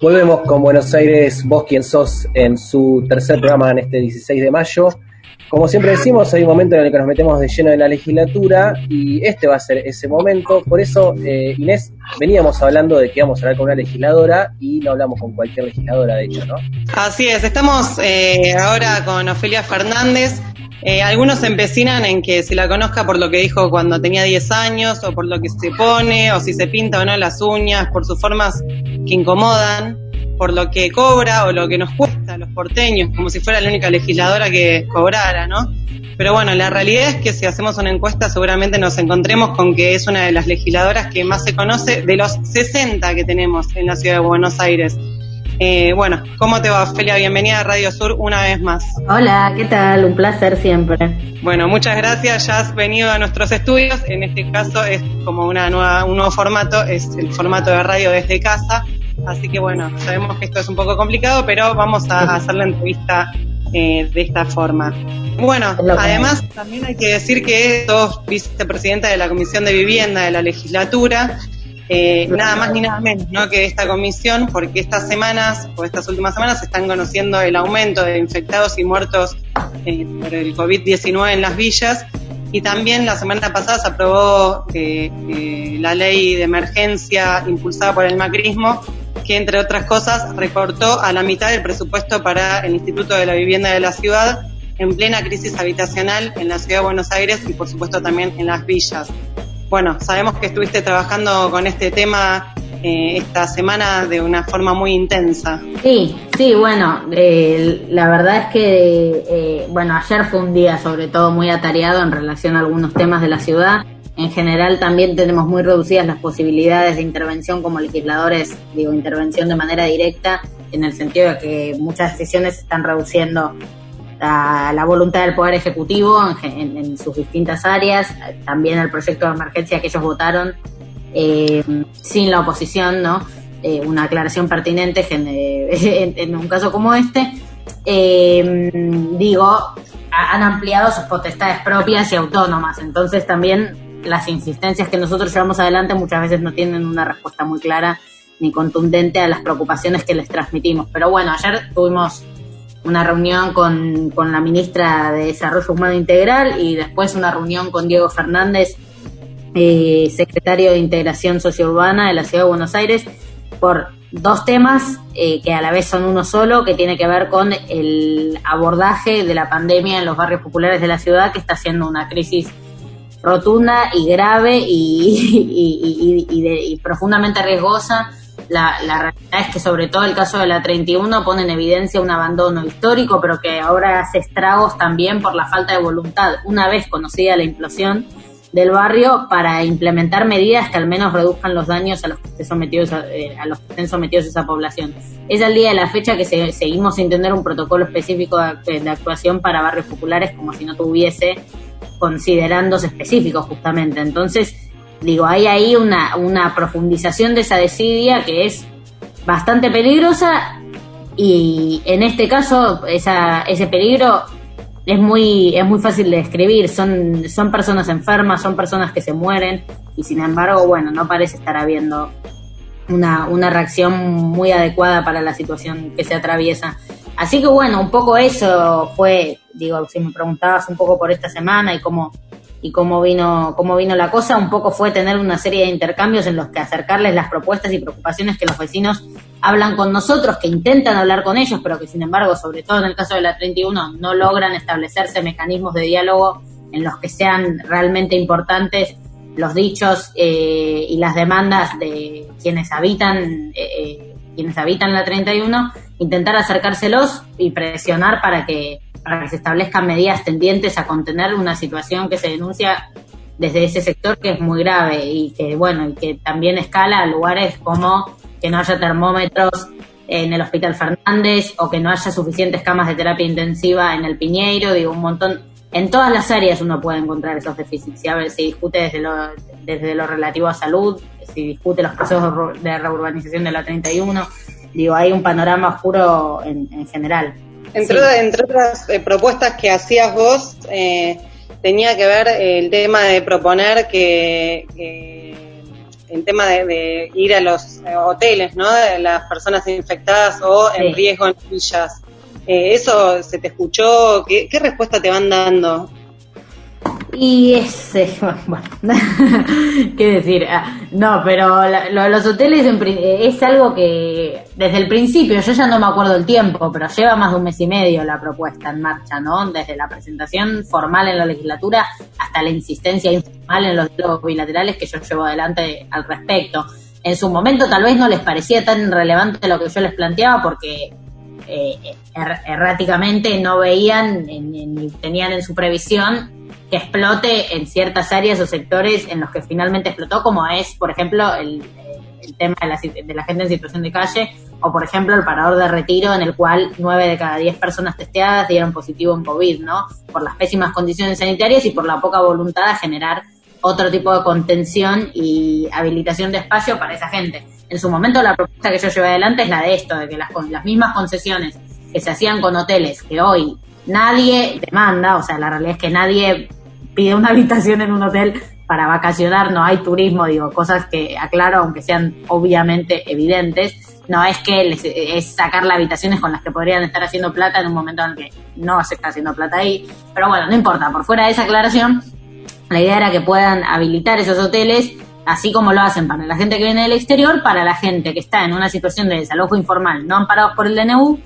Volvemos con Buenos Aires, vos quien sos, en su tercer programa en este 16 de mayo. Como siempre decimos, hay un momento en el que nos metemos de lleno en la legislatura y este va a ser ese momento. Por eso, eh, Inés, veníamos hablando de que íbamos a hablar con una legisladora y no hablamos con cualquier legisladora, de hecho, ¿no? Así es, estamos eh, ahora con Ofelia Fernández. Eh, algunos se empecinan en que si la conozca por lo que dijo cuando tenía 10 años, o por lo que se pone, o si se pinta o no las uñas, por sus formas que incomodan, por lo que cobra o lo que nos cuesta a los porteños, como si fuera la única legisladora que cobrara, ¿no? Pero bueno, la realidad es que si hacemos una encuesta seguramente nos encontremos con que es una de las legisladoras que más se conoce de los 60 que tenemos en la ciudad de Buenos Aires. Eh, bueno, ¿cómo te va, Felia? Bienvenida a Radio Sur una vez más. Hola, ¿qué tal? Un placer siempre. Bueno, muchas gracias. Ya has venido a nuestros estudios. En este caso es como una nueva, un nuevo formato, es el formato de radio desde casa. Así que bueno, sabemos que esto es un poco complicado, pero vamos a hacer la entrevista eh, de esta forma. Bueno, además también hay que decir que sos vicepresidenta de la Comisión de Vivienda de la legislatura eh, nada más ni nada menos ¿no? que esta comisión, porque estas semanas o estas últimas semanas se están conociendo el aumento de infectados y muertos eh, por el COVID-19 en las villas. Y también la semana pasada se aprobó eh, la ley de emergencia impulsada por el macrismo, que entre otras cosas recortó a la mitad del presupuesto para el Instituto de la Vivienda de la Ciudad en plena crisis habitacional en la Ciudad de Buenos Aires y por supuesto también en las villas bueno, sabemos que estuviste trabajando con este tema eh, esta semana de una forma muy intensa. Sí, sí, bueno, eh, la verdad es que, eh, bueno, ayer fue un día sobre todo muy atareado en relación a algunos temas de la ciudad. En general también tenemos muy reducidas las posibilidades de intervención como legisladores, digo, intervención de manera directa, en el sentido de que muchas decisiones se están reduciendo la, voluntad del Poder Ejecutivo en, sus distintas áreas, también el proyecto de emergencia que ellos votaron eh, sin la oposición, ¿no? Eh, una aclaración pertinente en, un caso como este. Eh, digo, han ampliado sus potestades propias y autónomas, entonces también las insistencias que nosotros llevamos adelante muchas veces no tienen una respuesta muy clara ni contundente a las preocupaciones que les transmitimos. Pero bueno, ayer tuvimos una reunión con, con, la ministra de Desarrollo Humano Integral y después una reunión con Diego Fernández, eh, secretario de Integración Sociourbana de la Ciudad de Buenos Aires, por dos temas eh, que a la vez son uno solo, que tiene que ver con el abordaje de la pandemia en los barrios populares de la ciudad, que está siendo una crisis rotunda y grave y, y profundamente riesgosa la, realidad es que sobre todo el caso de la 31 pone en evidencia un abandono histórico, pero que ahora hace estragos también por la falta de voluntad, una vez conocida la implosión del barrio, para implementar medidas que al menos reduzcan los daños a los que estén sometidos a, eh, los que estén sometidos esa población. Es el día de la fecha que seguimos sin tener un protocolo específico de, de actuación para barrios populares como si no tuviese considerándose específicos justamente. Entonces, Digo, hay ahí una, una profundización de esa desidia que es bastante peligrosa y en este caso esa, ese peligro es muy, es muy fácil de describir. Son, son personas enfermas, son personas que se mueren y sin embargo, bueno, no parece estar habiendo una, una reacción muy adecuada para la situación que se atraviesa. Así que bueno, un poco eso fue, digo, si me preguntabas un poco por esta semana y cómo y cómo vino, cómo vino la cosa, un poco fue tener una serie de intercambios en los que acercarles las propuestas y preocupaciones que los vecinos hablan con nosotros, que intentan hablar con ellos, pero que sin embargo, sobre todo en el caso de la 31, no logran establecerse mecanismos de diálogo en los que sean realmente importantes los dichos eh, y las demandas de quienes habitan, eh, eh, quienes habitan la 31, intentar acercárselos y presionar para que para que se establezcan medidas tendientes a contener una situación que se denuncia desde ese sector que es muy grave y que bueno y que también escala a lugares como que no haya termómetros en el Hospital Fernández o que no haya suficientes camas de terapia intensiva en el Piñeiro, digo un montón en todas las áreas uno puede encontrar esos déficits. A ver, se discute desde lo, desde lo relativo a salud, se discute los procesos de reurbanización de la 31. Digo, hay un panorama oscuro en, en general. Entre, entre otras eh, propuestas que hacías vos, eh, tenía que ver el tema de proponer que, el tema de, ir a los eh, hoteles, ¿no? De las personas infectadas o en riesgo en villas. Eh, ¿Eso se te escuchó? ¿Qué, ¿Qué respuesta te van dando? Y ese, bueno, qué decir, ah, no, pero lo los hoteles es algo que desde el principio, yo ya no me acuerdo el tiempo, pero lleva más de un mes y medio la propuesta en marcha, ¿no? Desde la presentación formal en la legislatura hasta la insistencia informal en los diálogos bilaterales que yo llevo adelante al respecto. En su momento tal vez no les parecía tan relevante lo que yo les planteaba porque eh, er, erráticamente no veían ni tenían en su previsión que explote en ciertas áreas o sectores en los que finalmente explotó, como es, por ejemplo, el, tema de la, de la, gente en situación de calle, o por ejemplo el parador de retiro, en el cual nueve de cada diez personas testeadas dieron positivo en COVID, ¿no? Por las pésimas condiciones sanitarias y por la poca voluntad de generar otro tipo de contención y habilitación de espacio para esa gente. En su momento la propuesta que yo llevé adelante es la de esto, de que las, las mismas concesiones que se hacían con hoteles, que hoy nadie demanda, o sea, la realidad es que nadie pide una habitación en un hotel para vacacionar, no hay turismo, digo, cosas que aclaro, aunque sean obviamente evidentes, no es que les, es sacar las habitaciones con las que podrían estar haciendo plata en un momento en el que no se está haciendo plata ahí, pero bueno, no importa, por fuera de esa aclaración, la idea era que puedan habilitar esos hoteles, así como lo hacen para la gente que viene del exterior, para la gente que está en una situación de desalojo informal no amparados por el DNU,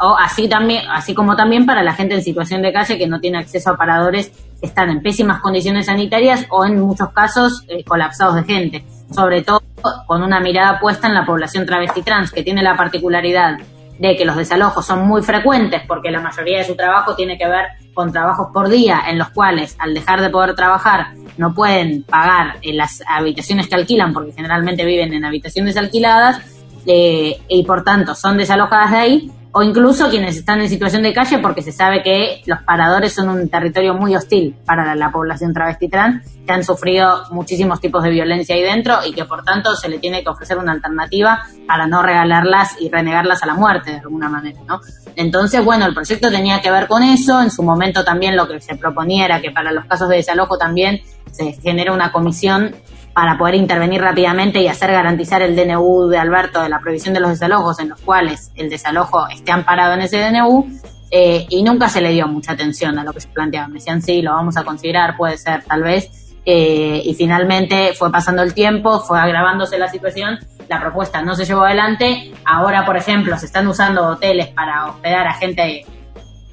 o así también, así como también para la gente en situación de calle que no tiene acceso a paradores están en pésimas condiciones sanitarias o en muchos casos eh, colapsados de gente, sobre todo con una mirada puesta en la población travesti trans, que tiene la particularidad de que los desalojos son muy frecuentes porque la mayoría de su trabajo tiene que ver con trabajos por día en los cuales al dejar de poder trabajar no pueden pagar las habitaciones que alquilan porque generalmente viven en habitaciones alquiladas eh, y por tanto son desalojadas de ahí o incluso quienes están en situación de calle porque se sabe que los paradores son un territorio muy hostil para la población travesti trans, que han sufrido muchísimos tipos de violencia ahí dentro y que por tanto se le tiene que ofrecer una alternativa para no regalarlas y renegarlas a la muerte de alguna manera, ¿no? Entonces, bueno, el proyecto tenía que ver con eso, en su momento también lo que se proponía era que para los casos de desalojo también se genera una comisión para poder intervenir rápidamente y hacer garantizar el DNU de Alberto de la prohibición de los desalojos en los cuales el desalojo esté amparado en ese DNU eh, y nunca se le dio mucha atención a lo que se planteaba. Me decían, sí, lo vamos a considerar, puede ser, tal vez. Eh, y finalmente fue pasando el tiempo, fue agravándose la situación, la propuesta no se llevó adelante. Ahora, por ejemplo, se están usando hoteles para hospedar a gente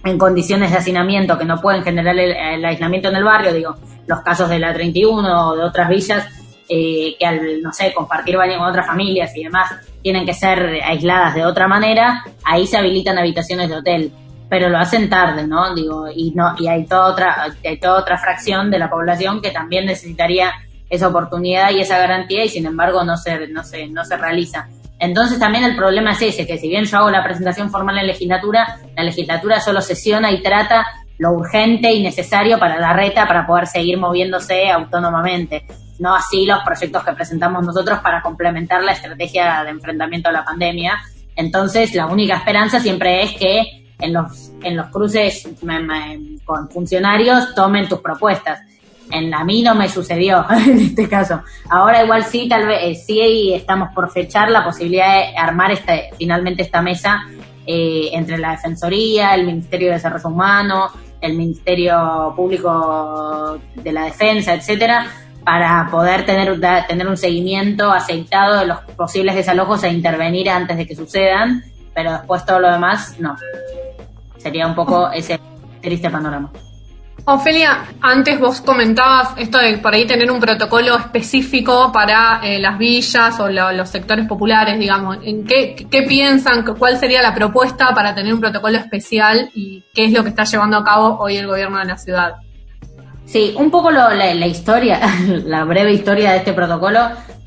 en condiciones de hacinamiento que no pueden generar el, aislamiento en el barrio, digo, los casos de la 31 o de otras villas eh, que al, no sé, compartir baño con otras familias y demás, tienen que ser aisladas de otra manera, ahí se habilitan habitaciones de hotel. Pero lo hacen tarde, ¿no? Digo, y no, y hay toda otra, hay toda otra fracción de la población que también necesitaría esa oportunidad y esa garantía y sin embargo no se, no se, no se realiza. Entonces también el problema es ese, que si bien yo hago la presentación formal en legislatura, la legislatura solo sesiona y trata lo urgente y necesario para la reta para poder seguir moviéndose autónomamente no así los proyectos que presentamos nosotros para complementar la estrategia de enfrentamiento a la pandemia. Entonces, la única esperanza siempre es que en los, en los cruces con funcionarios tomen tus propuestas. En la mí no me sucedió en este caso. Ahora igual sí, tal vez eh, sí estamos por fechar la posibilidad de armar este, finalmente esta mesa eh, entre la Defensoría, el Ministerio de Desarrollo Humano, el Ministerio Público de la Defensa, etcétera, para poder tener, tener un seguimiento aceitado de los posibles desalojos e intervenir antes de que sucedan, pero después todo lo demás no. Sería un poco ese triste panorama. Ofelia, antes vos comentabas esto de por ahí tener un protocolo específico para eh, las villas o los sectores populares, digamos. ¿En qué, qué piensan? ¿Cuál sería la propuesta para tener un protocolo especial y qué es lo que está llevando a cabo hoy el gobierno de la ciudad? Sí, un poco la, historia, la breve historia de este protocolo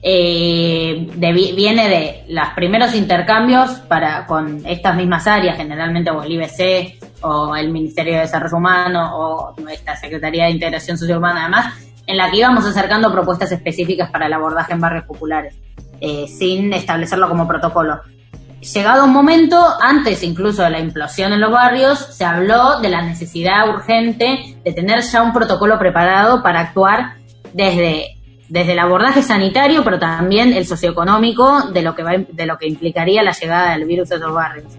eh, viene de los primeros intercambios para con estas mismas áreas, generalmente o el IBC o el Ministerio de Desarrollo Humano o esta Secretaría de Integración Sociohumana además, en la que íbamos acercando propuestas específicas para el abordaje en barrios populares, eh, sin establecerlo como protocolo llegado un momento, antes incluso de la implosión en los barrios, se habló de la necesidad urgente de tener ya un protocolo preparado para actuar desde desde el abordaje sanitario, pero también el socioeconómico de lo que va, de lo que implicaría la llegada del virus a los barrios.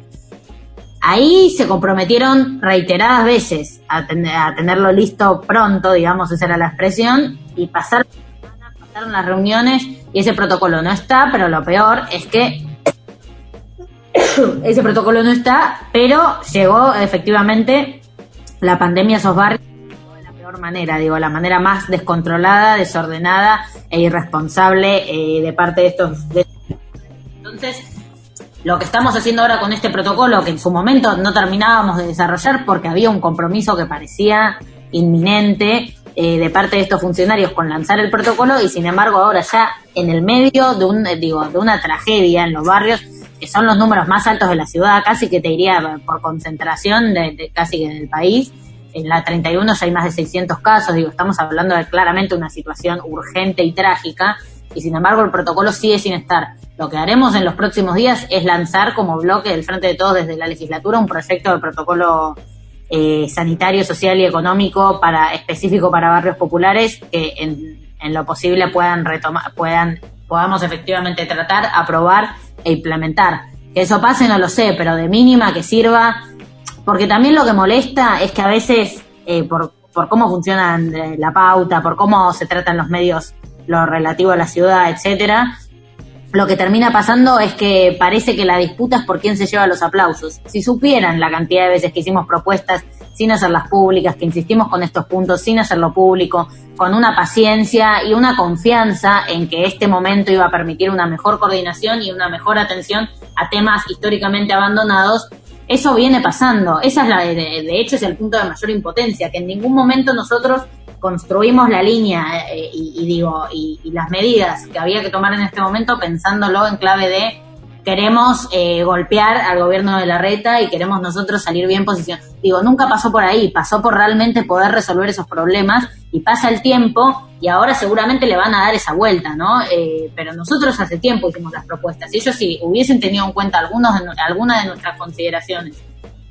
Ahí se comprometieron reiteradas veces a, tenerlo listo pronto, digamos, esa era la expresión, y pasar, pasaron las reuniones y ese protocolo no está, pero lo peor es que ese protocolo no está, pero llegó efectivamente la pandemia a esos barrios de la peor manera, digo, la manera más descontrolada, desordenada e irresponsable eh, de parte de estos... Entonces, lo que estamos haciendo ahora con este protocolo, que en su momento no terminábamos de desarrollar porque había un compromiso que parecía inminente eh, de parte de estos funcionarios con lanzar el protocolo y sin embargo ahora ya en el medio de un digo de una tragedia en los barrios que son los números más altos de la ciudad, casi que te diría por concentración de, casi del país. En la 31 ya hay más de 600 casos, digo, estamos hablando de claramente una situación urgente y trágica, y sin embargo el protocolo sigue sin estar. Lo que haremos en los próximos días es lanzar como bloque del Frente de Todos desde la legislatura un proyecto de protocolo eh, sanitario, social y económico para específico para barrios populares que en, en lo posible puedan retomar, puedan, podamos efectivamente tratar, aprobar e implementar. Que eso pase no lo sé, pero de mínima que sirva, porque también lo que molesta es que a veces eh, por, por cómo funcionan eh, la pauta, por cómo se tratan los medios, lo relativo a la ciudad, etcétera, lo que termina pasando es que parece que la disputa es por quién se lleva los aplausos. Si supieran la cantidad de veces que hicimos propuestas sin hacerlas públicas, que insistimos con estos puntos sin hacerlo público, con una paciencia y una confianza en que este momento iba a permitir una mejor coordinación y una mejor atención a temas históricamente abandonados, eso viene pasando. Esa es la de, de hecho es el punto de mayor impotencia, que en ningún momento nosotros construimos la línea eh, y, digo y, las medidas que había que tomar en este momento pensándolo en clave de queremos eh, golpear al gobierno de la reta y queremos nosotros salir bien posición. Digo, nunca pasó por ahí, pasó por realmente poder resolver esos problemas y pasa el tiempo y ahora seguramente le van a dar esa vuelta, ¿no? Eh, pero nosotros hace tiempo hicimos las propuestas ellos si hubiesen tenido en cuenta algunos algunas de nuestras consideraciones,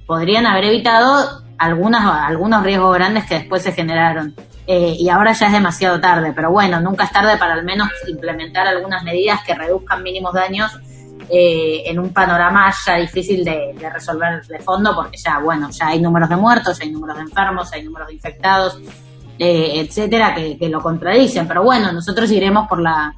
podrían haber evitado algunas, algunos riesgos grandes que después se generaron. Eh, y ahora ya es demasiado tarde, pero bueno, nunca es tarde para al menos implementar algunas medidas que reduzcan mínimos daños eh, en un panorama ya difícil de, resolver de fondo, porque ya, bueno, ya hay números de muertos, hay números de enfermos, hay números de infectados, eh, etcétera, que, que, lo contradicen. Pero bueno, nosotros iremos por la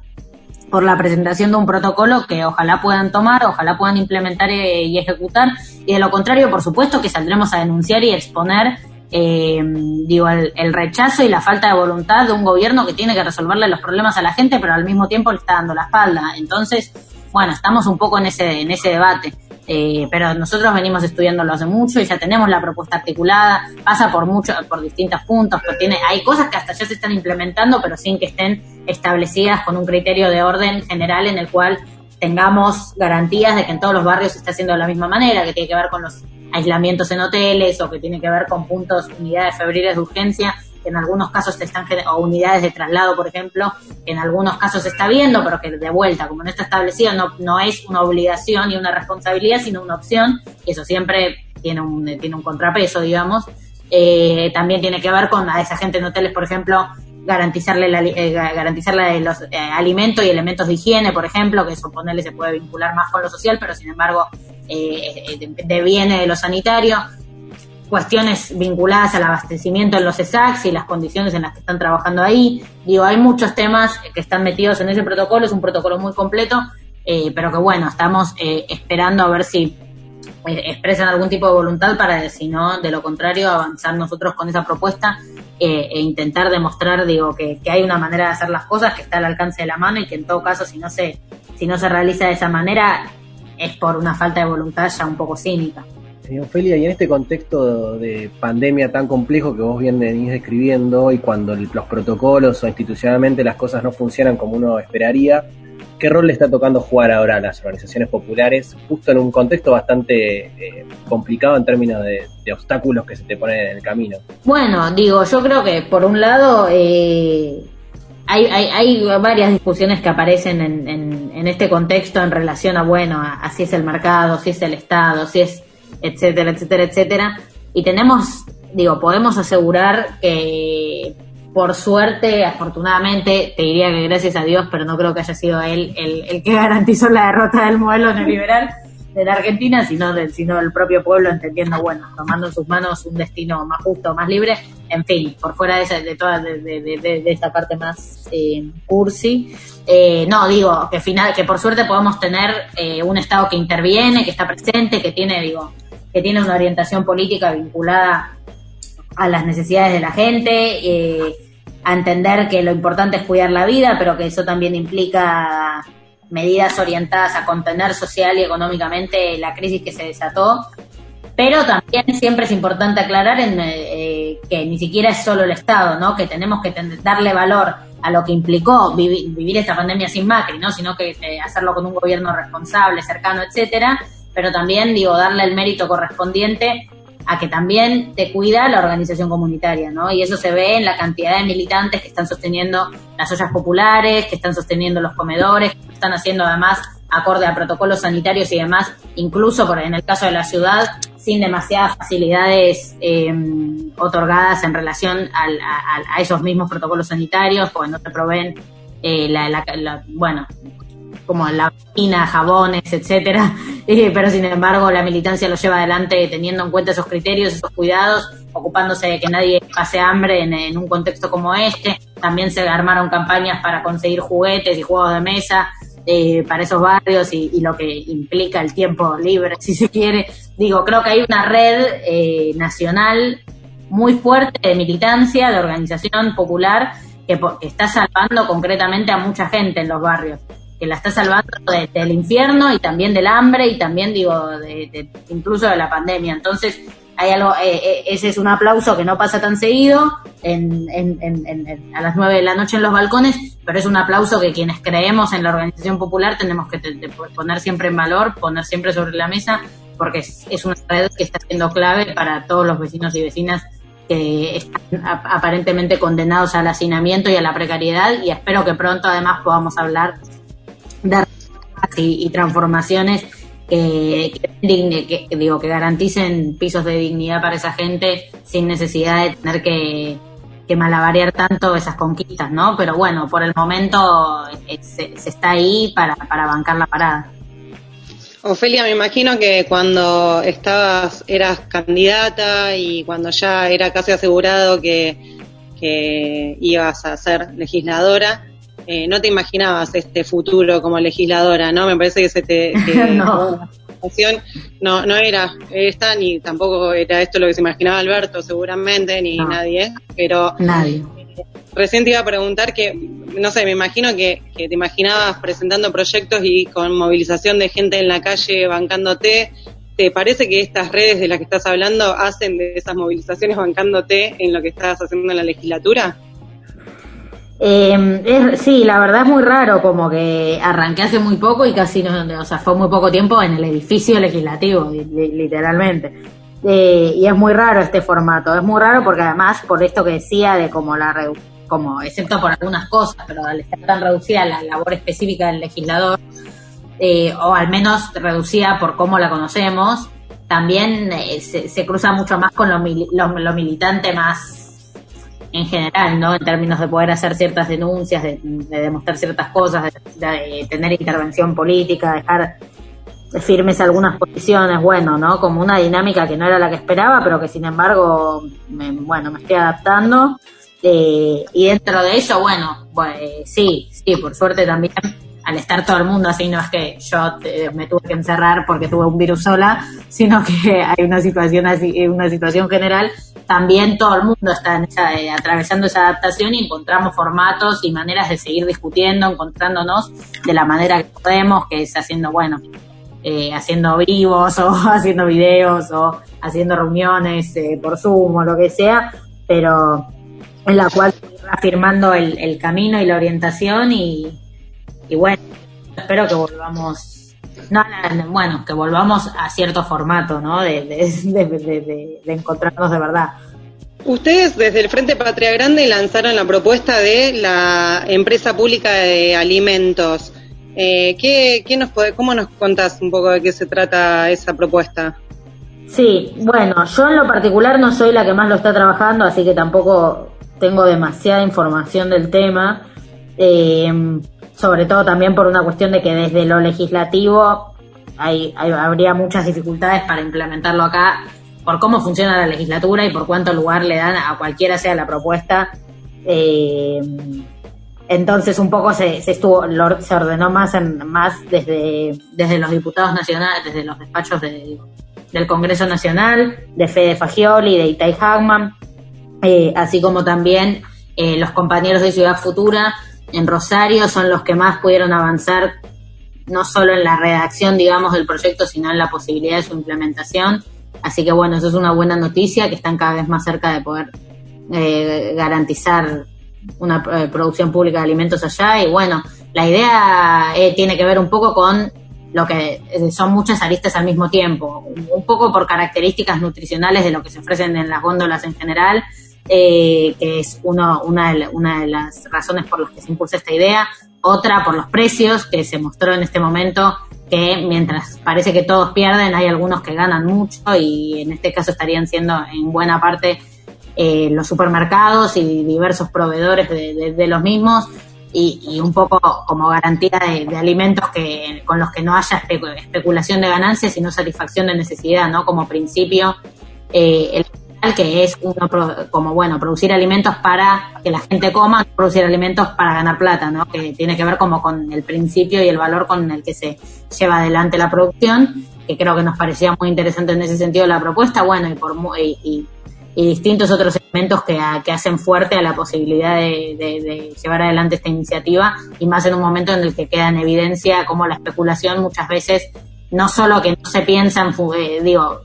por la presentación de un protocolo que ojalá puedan tomar, ojalá puedan implementar y ejecutar, y de lo contrario, por supuesto, que saldremos a denunciar y exponer eh, digo, el, rechazo y la falta de voluntad de un gobierno que tiene que resolverle los problemas a la gente, pero al mismo tiempo le está dando la espalda. Entonces, bueno, estamos un poco en ese, en ese debate. Eh, pero nosotros venimos estudiándolo hace mucho y ya tenemos la propuesta articulada, pasa por mucho, por distintos puntos, pero tiene, hay cosas que hasta ya se están implementando, pero sin que estén establecidas con un criterio de orden general en el cual tengamos garantías de que en todos los barrios se está haciendo de la misma manera, que tiene que ver con los aislamientos en hoteles o que tiene que ver con puntos, unidades febriles de urgencia, que en algunos casos se están, o unidades de traslado, por ejemplo, que en algunos casos se está viendo, pero que de vuelta, como no está establecido, no, no es una obligación y una responsabilidad, sino una opción, y eso siempre tiene un, tiene un contrapeso, digamos. Eh, también tiene que ver con a esa gente en hoteles, por ejemplo, garantizarle, la, eh, garantizarle los eh, alimentos y elementos de higiene, por ejemplo, que suponerle se puede vincular más con lo social, pero sin embargo eh, deviene de lo sanitario, cuestiones vinculadas al abastecimiento en los ESACs y las condiciones en las que están trabajando ahí. Digo, hay muchos temas que están metidos en ese protocolo, es un protocolo muy completo, eh, pero que bueno, estamos esperando a ver si expresan algún tipo de voluntad para, si no, de lo contrario, avanzar nosotros con esa propuesta eh, e intentar demostrar, digo, que, hay una manera de hacer las cosas que está al alcance de la mano y que en todo caso, si no se, si no se realiza de esa manera, es por una falta de voluntad ya un poco cínica. Eh, Ofelia, y en este contexto de pandemia tan complejo que vos bien venís describiendo y cuando los protocolos o institucionalmente las cosas no funcionan como uno esperaría, ¿Qué rol le está tocando jugar ahora a las organizaciones populares, justo en un contexto bastante eh, complicado en términos de, obstáculos que se te ponen en el camino? Bueno, digo, yo creo que por un lado eh, hay, varias discusiones que aparecen en, este contexto en relación a, bueno, a, si es el mercado, si es el Estado, si es, etcétera, etcétera, etcétera. Y tenemos, digo, podemos asegurar que por suerte, afortunadamente, te diría que gracias a Dios, pero no creo que haya sido él el, que garantizó la derrota del modelo neoliberal de la Argentina, sino del, sino del propio pueblo entendiendo, bueno, tomando en sus manos un destino más justo, más libre, en fin, por fuera de, esa, de toda de, de, de, esta parte más eh, cursi. Eh, no, digo, que final, que por suerte podemos tener eh, un Estado que interviene, que está presente, que tiene, digo, que tiene una orientación política vinculada a las necesidades de la gente, eh, a entender que lo importante es cuidar la vida, pero que eso también implica medidas orientadas a contener social y económicamente la crisis que se desató. Pero también siempre es importante aclarar en, eh, que ni siquiera es solo el Estado, ¿no? Que tenemos que darle valor a lo que implicó vivir, esta pandemia sin Macri, ¿no? Sino que eh, hacerlo con un gobierno responsable, cercano, etcétera. Pero también, digo, darle el mérito correspondiente a que también te cuida la organización comunitaria, ¿no? Y eso se ve en la cantidad de militantes que están sosteniendo las ollas populares, que están sosteniendo los comedores, que están haciendo además acorde a protocolos sanitarios y demás, incluso por, en el caso de la ciudad, sin demasiadas facilidades eh, otorgadas en relación a, esos mismos protocolos sanitarios, porque no te proveen eh, la, bueno, como la pina, jabones, etcétera, eh, pero sin embargo la militancia lo lleva adelante teniendo en cuenta esos criterios, esos cuidados, ocupándose de que nadie pase hambre en, un contexto como este. También se armaron campañas para conseguir juguetes y juegos de mesa eh, para esos barrios y, lo que implica el tiempo libre, si se quiere. Digo, creo que hay una red eh, nacional muy fuerte de militancia, de organización popular, que está salvando concretamente a mucha gente en los barrios que la está salvando del infierno y también del hambre y también digo de, incluso de la pandemia. Entonces hay algo eh, eh, ese es un aplauso que no pasa tan seguido en, a las nueve de la noche en los balcones pero es un aplauso que quienes creemos en la organización popular tenemos que poner siempre en valor poner siempre sobre la mesa porque es, es una red que está siendo clave para todos los vecinos y vecinas que están aparentemente condenados al hacinamiento y a la precariedad y espero que pronto además podamos hablar de y, y transformaciones que, que, digo que garanticen pisos de dignidad para esa gente sin necesidad de tener que, que tanto esas conquistas, ¿no? Pero bueno, por el momento eh, se, está ahí para, para bancar la parada. Ofelia, me imagino que cuando estabas, eras candidata y cuando ya era casi asegurado que, que ibas a ser legisladora, eh, no te imaginabas este futuro como legisladora, ¿no? Me parece que se te... no. no, no era esta, ni tampoco era esto lo que se imaginaba Alberto, seguramente, ni nadie, pero... Nadie. Recién te iba a preguntar que, no sé, me imagino que, que te imaginabas presentando proyectos y con movilización de gente en la calle bancándote. ¿Te parece que estas redes de las que estás hablando hacen de esas movilizaciones bancándote en lo que estás haciendo en la legislatura? Eh, sí, la verdad es muy raro, como que arranqué hace muy poco y casi no, o sea, fue muy poco tiempo en el edificio legislativo, literalmente. Eh, y es muy raro este formato, es muy raro porque además por esto que decía de como la como excepto por algunas cosas, pero al estar tan reducida la labor específica del legislador, eh, o al menos reducida por cómo la conocemos, también eh, se, cruza mucho más con lo, lo militante más en general, ¿no? En términos de poder hacer ciertas denuncias, de, demostrar ciertas cosas, de, tener intervención política, dejar firmes algunas posiciones, bueno, ¿no? Como una dinámica que no era la que esperaba, pero que sin embargo, me, bueno, me estoy adaptando. Eh, y dentro de eso, bueno, pues, sí, sí, por suerte también al estar todo el mundo así, no es que yo me tuve que encerrar porque tuve un virus sola, sino que hay una situación así, una situación general, también todo el mundo está eh, atravesando esa adaptación y encontramos formatos y maneras de seguir discutiendo, encontrándonos de la manera que podemos, que es haciendo, bueno, eh, haciendo vivos o haciendo videos o haciendo reuniones eh, por Zoom o lo que sea, pero en la cual afirmando el, el camino y la orientación y, y bueno, espero que volvamos, no, bueno, que volvamos a cierto formato, ¿no? De, de, encontrarnos de verdad. Ustedes desde el Frente Patria Grande lanzaron la propuesta de la empresa pública de alimentos. Eh, ¿qué, qué nos puede, ¿Cómo nos contás un poco de qué se trata esa propuesta? Sí, bueno, yo en lo particular no soy la que más lo está trabajando, así que tampoco tengo demasiada información del tema, eh, sobre todo también por una cuestión de que desde lo legislativo hay, habría muchas dificultades para implementarlo acá por cómo funciona la legislatura y por cuánto lugar le dan a cualquiera sea la propuesta. Eh, entonces un poco se, estuvo se ordenó más en, más desde desde los diputados nacionales desde los despachos del Congreso Nacional de Fede Fagioli de Itai Hagman eh, así como también eh, los compañeros de Ciudad Futura en Rosario son los que más pudieron avanzar no solo en la redacción digamos del proyecto sino en la posibilidad de su implementación. Así que bueno eso es una buena noticia que están cada vez más cerca de poder eh, garantizar una eh, producción pública de alimentos allá. Y bueno, la idea eh, tiene que ver un poco con lo que eh, son muchas aristas al mismo tiempo, un poco por características nutricionales de lo que se ofrecen en las góndolas en general, que es uno, una, de, de las razones por las que se impulsa esta idea, otra por los precios, que se mostró en este momento que mientras parece que todos pierden, hay algunos que ganan mucho y en este caso estarían siendo en buena parte eh, los supermercados y diversos proveedores de, los mismos y, un poco como garantía de, alimentos que con los que no haya especulación de ganancias sino satisfacción de necesidad, ¿no? Como principio, eh, el que es uno como bueno producir alimentos para que la gente coma, producir alimentos para ganar plata, ¿no? Que tiene que ver como con el principio y el valor con el que se lleva adelante la producción, que creo que nos parecía muy interesante en ese sentido la propuesta, bueno y por y y distintos otros elementos que, que hacen fuerte a la posibilidad de, llevar adelante esta iniciativa y más en un momento en el que queda en evidencia cómo la especulación muchas veces no solo que no se piensa en, eh, digo,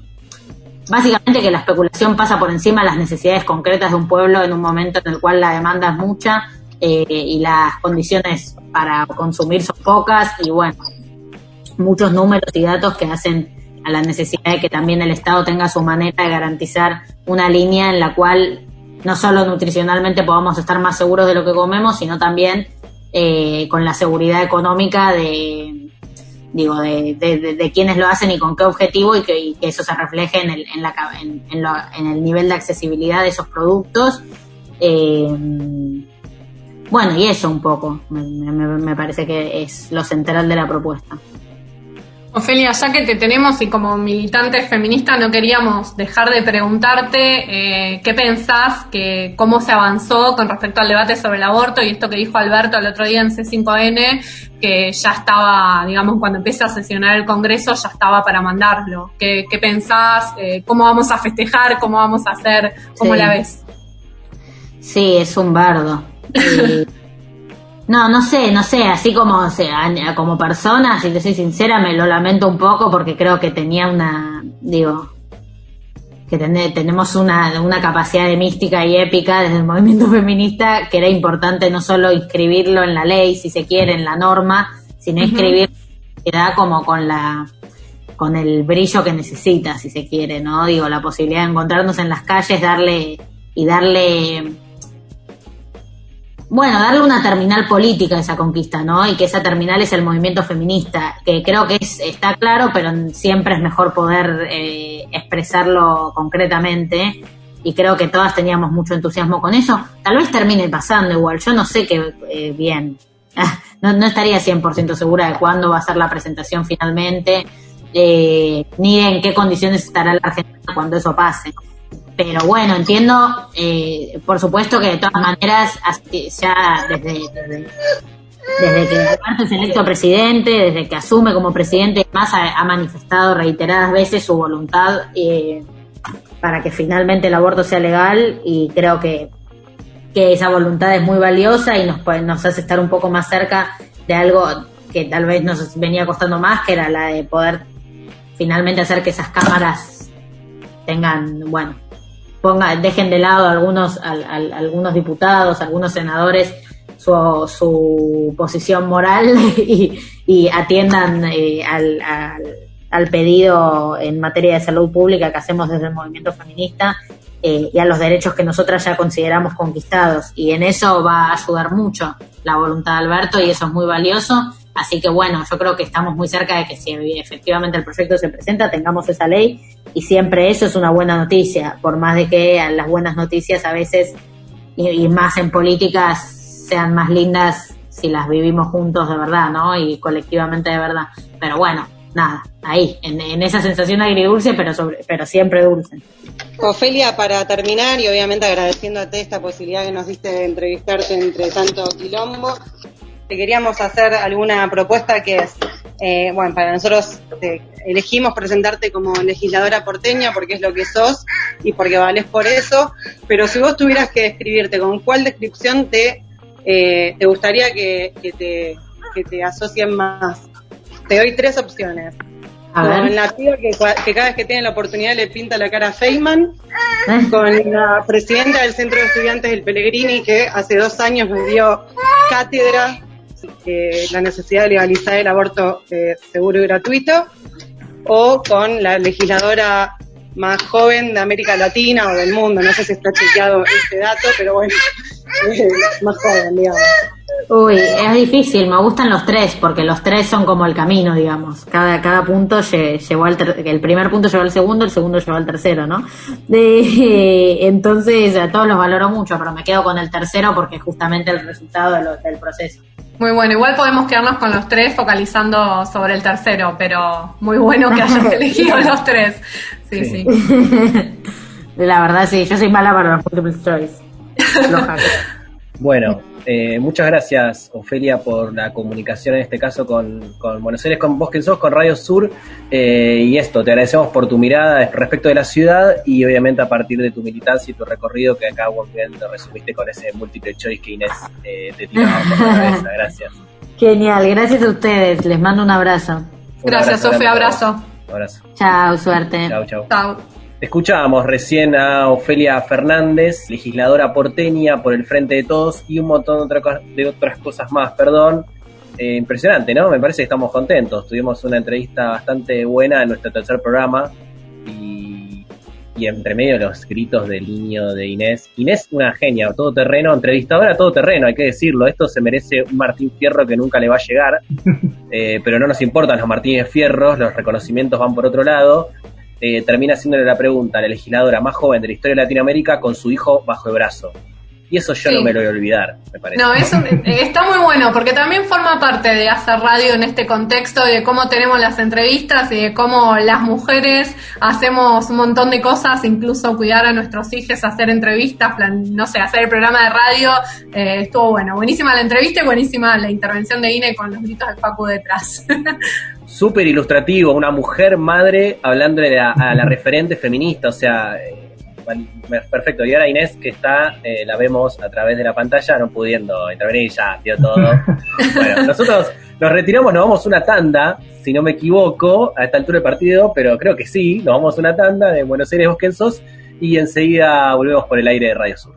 básicamente que la especulación pasa por encima de las necesidades concretas de un pueblo en un momento en el cual la demanda es mucha eh, y las condiciones para consumir son pocas y bueno, muchos números y datos que hacen a la necesidad de que también el Estado tenga su manera de garantizar una línea en la cual no solo nutricionalmente podamos estar más seguros de lo que comemos, sino también eh, con la seguridad económica de digo de, quienes lo hacen y con qué objetivo y que, eso se refleje en el, en, la, en, el nivel de accesibilidad de esos productos. Eh, bueno, y eso un poco, me parece que es lo central de la propuesta. Ofelia, ya que te tenemos y como militante feminista no queríamos dejar de preguntarte eh, qué pensás, que cómo se avanzó con respecto al debate sobre el aborto y esto que dijo Alberto el otro día en C5N, que ya estaba, digamos, cuando empieza a sesionar el Congreso ya estaba para mandarlo. ¿Qué, pensás? Eh, ¿Cómo vamos a festejar? ¿Cómo vamos a hacer? ¿Cómo la ves? Sí, es un bardo. No, no sé, no sé, así como, o sea, como persona, si te soy sincera, me lo lamento un poco porque creo que tenía una, digo, que tenemos una, una capacidad de mística y épica desde el movimiento feminista que era importante no solo inscribirlo en la ley, si se quiere, en la norma, sino inscribirlo que da como con la con el brillo que necesita, si se quiere, ¿no? Digo, la posibilidad de encontrarnos en las calles, darle y darle bueno, darle una terminal política a esa conquista, ¿no? Y que esa terminal es el movimiento feminista, que creo que es, está claro, pero siempre es mejor poder eh, expresarlo concretamente. Y creo que todas teníamos mucho entusiasmo con eso. Tal vez termine pasando igual, yo no sé qué eh, bien. no, no estaría 100% segura de cuándo va a ser la presentación finalmente, eh, ni en qué condiciones estará la Argentina cuando eso pase. Pero bueno, entiendo, eh, por supuesto que de todas maneras, ya desde, desde, que Alberto es electo presidente, desde que asume como presidente, más ha, manifestado reiteradas veces su voluntad eh, para que finalmente el aborto sea legal y creo que, que esa voluntad es muy valiosa y nos, nos hace estar un poco más cerca de algo que tal vez nos venía costando más, que era la de poder finalmente hacer que esas cámaras tengan, bueno, dejen de lado algunos, algunos diputados, algunos senadores su, su posición moral y, atiendan eh, al, al, pedido en materia de salud pública que hacemos desde el movimiento feminista eh, y a los derechos que nosotras ya consideramos conquistados. Y en eso va a ayudar mucho la voluntad de Alberto y eso es muy valioso. Así que bueno, yo creo que estamos muy cerca de que si efectivamente el proyecto se presenta, tengamos esa ley y siempre eso es una buena noticia, por más de que las buenas noticias a veces y, más en políticas sean más lindas si las vivimos juntos de verdad, ¿no? Y colectivamente de verdad. Pero bueno, nada, ahí, en, esa sensación agridulce, pero, sobre, pero siempre dulce. Ofelia, para terminar, y obviamente agradeciéndote esta posibilidad que nos diste de entrevistarte entre tanto quilombo, te queríamos hacer alguna propuesta que es, eh, bueno, para nosotros elegimos presentarte como legisladora porteña porque es lo que sos y porque vales por eso, pero si vos tuvieras que describirte, ¿con cuál descripción te, eh, te gustaría que, te, que te asocien más? Te doy tres opciones. con la tía que, cada vez que tiene la oportunidad le pinta la cara a Feynman, con la presidenta del Centro de Estudiantes del Pellegrini que hace dos años me dio cátedra eh, la necesidad de legalizar el aborto eh, seguro y gratuito, o con la legisladora más joven de América Latina o del mundo, no sé si está chequeado este dato, pero bueno, más joven, digamos. Uy, es difícil, me gustan los tres, porque los tres son como el camino, digamos. Cada, cada punto llevó al el primer punto llevó al segundo, el segundo llevó al tercero, ¿no? De, entonces, a todos los valoro mucho, pero me quedo con el tercero porque es justamente el resultado del proceso. Muy bueno, igual podemos quedarnos con los tres focalizando sobre el tercero, pero muy bueno que hayas elegido los tres. Sí, sí. La verdad, sí, yo soy mala para los multiple choice. bueno, eh, muchas gracias, Ofelia, por la comunicación en este caso con, con Buenos Aires, con Vos que sos, con Radio Sur. Eh, y esto, te agradecemos por tu mirada respecto de la ciudad y obviamente a partir de tu militancia y tu recorrido que acá bien te resumiste con ese múltiple choice que Inés eh, te tiraba por la cabeza. Gracias. Genial, gracias a ustedes. Les mando un abrazo. gracias, Sofía. Abrazo. Abrazo. Chao, suerte. Chao, chao. Chao. Escuchábamos recién a Ofelia Fernández, legisladora porteña por el Frente de Todos y un montón de, otras cosas más, perdón. Eh, impresionante, ¿no? Me parece que estamos contentos. Tuvimos una entrevista bastante buena en nuestro tercer programa y, y entre medio los gritos del niño de Inés. Inés, una genia, todo terreno, entrevistadora todo terreno, hay que decirlo. Esto se merece un Martín Fierro que nunca le va a llegar, eh, pero no nos importan los Martínez Fierros, los reconocimientos van por otro lado eh, termina haciéndole la pregunta a la legisladora más joven de la historia de Latinoamérica con su hijo bajo el brazo. Y eso yo no me lo voy a olvidar, me parece. No, eso eh, está muy bueno, porque también forma parte de hacer radio en este contexto, de cómo tenemos las entrevistas y de cómo las mujeres hacemos un montón de cosas, incluso cuidar a nuestros hijos, hacer entrevistas, no sé, hacer el programa de radio. Eh, estuvo bueno, buenísima la entrevista y buenísima la intervención de Ine con los gritos de Paco detrás. Súper ilustrativo, una mujer madre hablándole a, la referente feminista, o sea... Eh, perfecto. Y ahora Inés, que está, eh, la vemos a través de la pantalla, no pudiendo intervenir, ya dio todo. bueno, nosotros nos retiramos, nos vamos una tanda, si no me equivoco, a esta altura del partido, pero creo que sí, nos vamos una tanda de Buenos Aires Bosquensos y enseguida volvemos por el aire de Radio Sur.